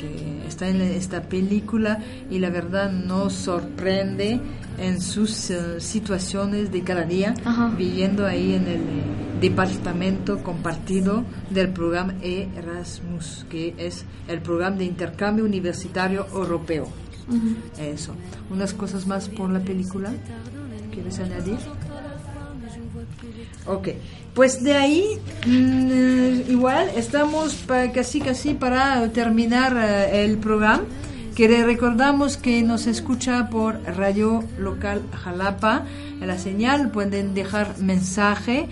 que, están en esta película y la verdad nos sorprende en sus eh, situaciones de cada día, viviendo ahí en el eh, departamento compartido del programa Erasmus, que es el programa de intercambio universitario europeo. Eso. Unas cosas más por la película. ¿Quieres añadir? Ok, pues de ahí mm, igual estamos casi casi para terminar eh, el programa. Que le recordamos que nos escucha por Radio Local Jalapa, la señal, pueden dejar mensaje.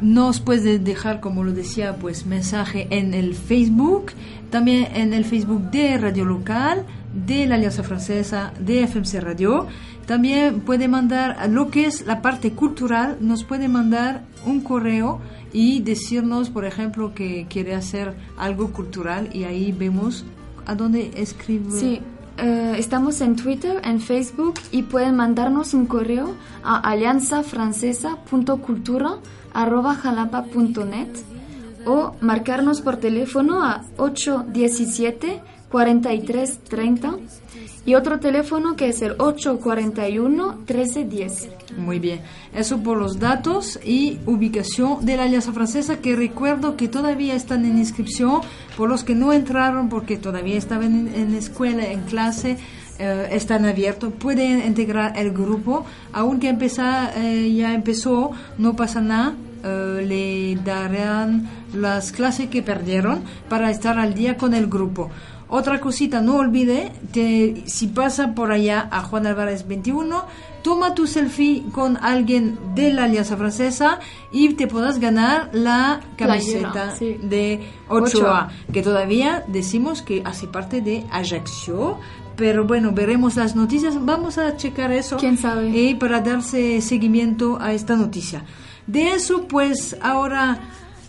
Nos pueden dejar, como lo decía, pues mensaje en el Facebook, también en el Facebook de Radio Local, de la Alianza Francesa, de FMC Radio. También puede mandar lo que es la parte cultural, nos puede mandar un correo y decirnos, por ejemplo, que quiere hacer algo cultural y ahí vemos a dónde escribe. Sí, eh, estamos en Twitter, en Facebook y pueden mandarnos un correo a alianzafrancesa.cultura.jalapa.net o marcarnos por teléfono a 817 4330 y otro teléfono que es el 841 1310. Muy bien. Eso por los datos y ubicación de la Alianza Francesa, que recuerdo que todavía están en inscripción, por los que no entraron porque todavía estaban en, en escuela, en clase, eh, están abiertos, pueden integrar el grupo, aunque empezar, eh, ya empezó, no pasa nada. eh, le darán las clases que perdieron para estar al día con el grupo. Otra cosita, no olvide, te- si pasa por allá a Juan Álvarez 21, toma tu selfie con alguien de la Alianza Francesa y te podrás ganar la camiseta Playera, sí. de 8A, que todavía decimos que hace parte de Ajaccio. Pero bueno, veremos las noticias. Vamos a checar eso. ¿Quién sabe? Y para darse seguimiento a esta noticia. De eso, pues ahora,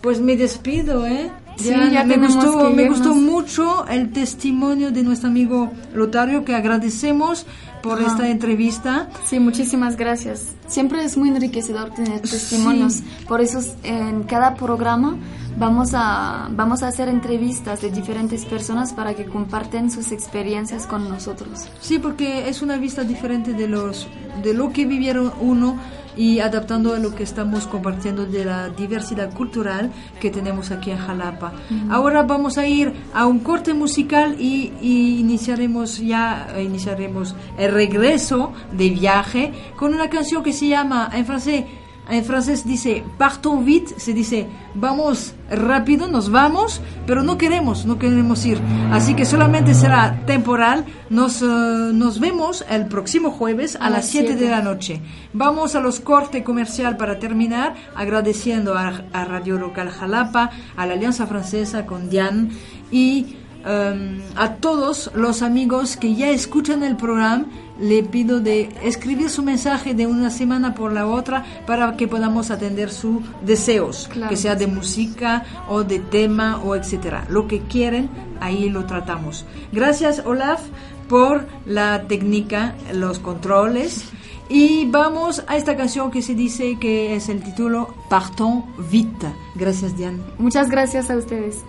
pues me despido, ¿eh? Sí, ya me gustó, me gustó mucho el testimonio de nuestro amigo Lotario, que agradecemos por Ajá. esta entrevista. Sí, muchísimas gracias. Siempre es muy enriquecedor tener testimonios. Por eso en cada programa vamos a, vamos a hacer entrevistas de diferentes personas para que comparten sus experiencias con nosotros. Sí, porque es una vista diferente de los de lo que vivieron uno y adaptando a lo que estamos compartiendo de la diversidad cultural que tenemos aquí en Jalapa. Ahora vamos a ir a un corte musical y, y iniciaremos ya eh, iniciaremos el regreso de viaje con una canción que se llama en francés en francés dice partons vite, se dice vamos rápido, nos vamos, pero no queremos, no queremos ir. Así que solamente será temporal. Nos, eh, nos vemos el próximo jueves a, A las las 7 de la noche. Vamos a los cortes comercial para terminar, agradeciendo a, a Radio Local Jalapa, a la Alianza Francesa con Diane y em, a todos los amigos que ya escuchan el programa. Le pido de escribir su mensaje de una semana por la otra para que podamos atender sus deseos, Claro que sea de música o de tema o etcétera. Lo que quieren, ahí lo tratamos. Gracias, Olaf, por la técnica, los controles. Y vamos a esta canción que se dice que es el título Partons vite. Gracias, Diane. Muchas gracias a ustedes.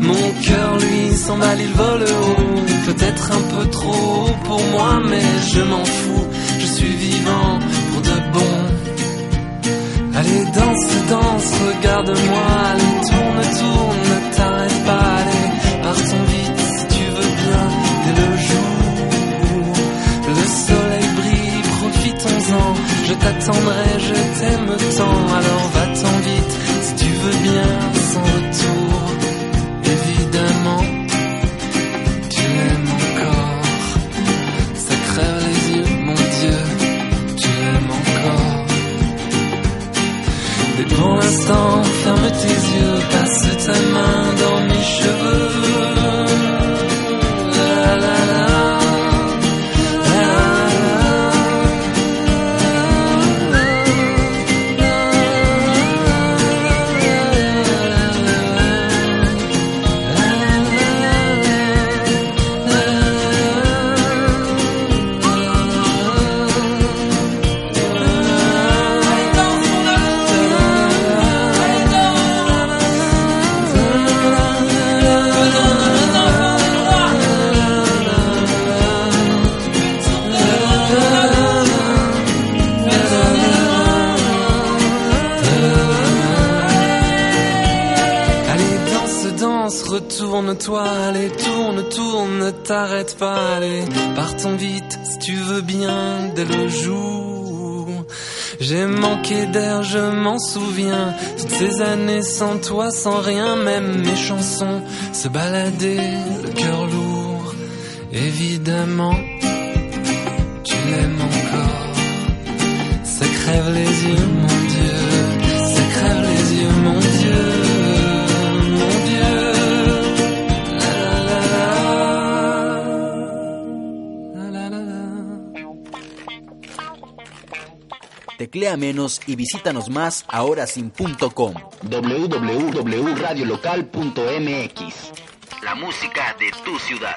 Mon cœur, lui, s'emballe, il vole haut, peut-être un peu trop pour moi, mais je m'en fous, je suis vivant pour de bon. Allez, danse, danse, regarde-moi, allez, tourne, tourne, ne t'arrête pas, allez, partons vite si tu veux bien, dès le jour. Le soleil brille, profitons-en, je t'attendrai, retourne-toi, allez, tourne, tourne, ne t'arrête pas, allez, partons vite, si tu veux bien, dès le jour. J'ai manqué d'air, je m'en souviens, toutes ces années sans toi, sans rien, même mes chansons se baladaient, le cœur lourd, évidemment, tu l'aimes encore. Ça crève les yeux, Teclea menos y visítanos más ahora sin.com. www.radiolocal.mx La música de tu ciudad.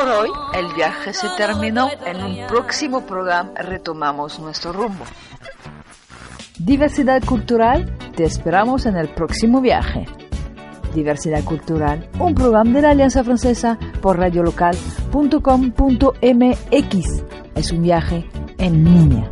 Por hoy, el viaje se terminó. En un próximo programa retomamos nuestro rumbo. Diversidad cultural, te esperamos en el próximo viaje. Diversidad Cultural, un programa de la Alianza Francesa por radiolocal.com.mx. Es un viaje en línea.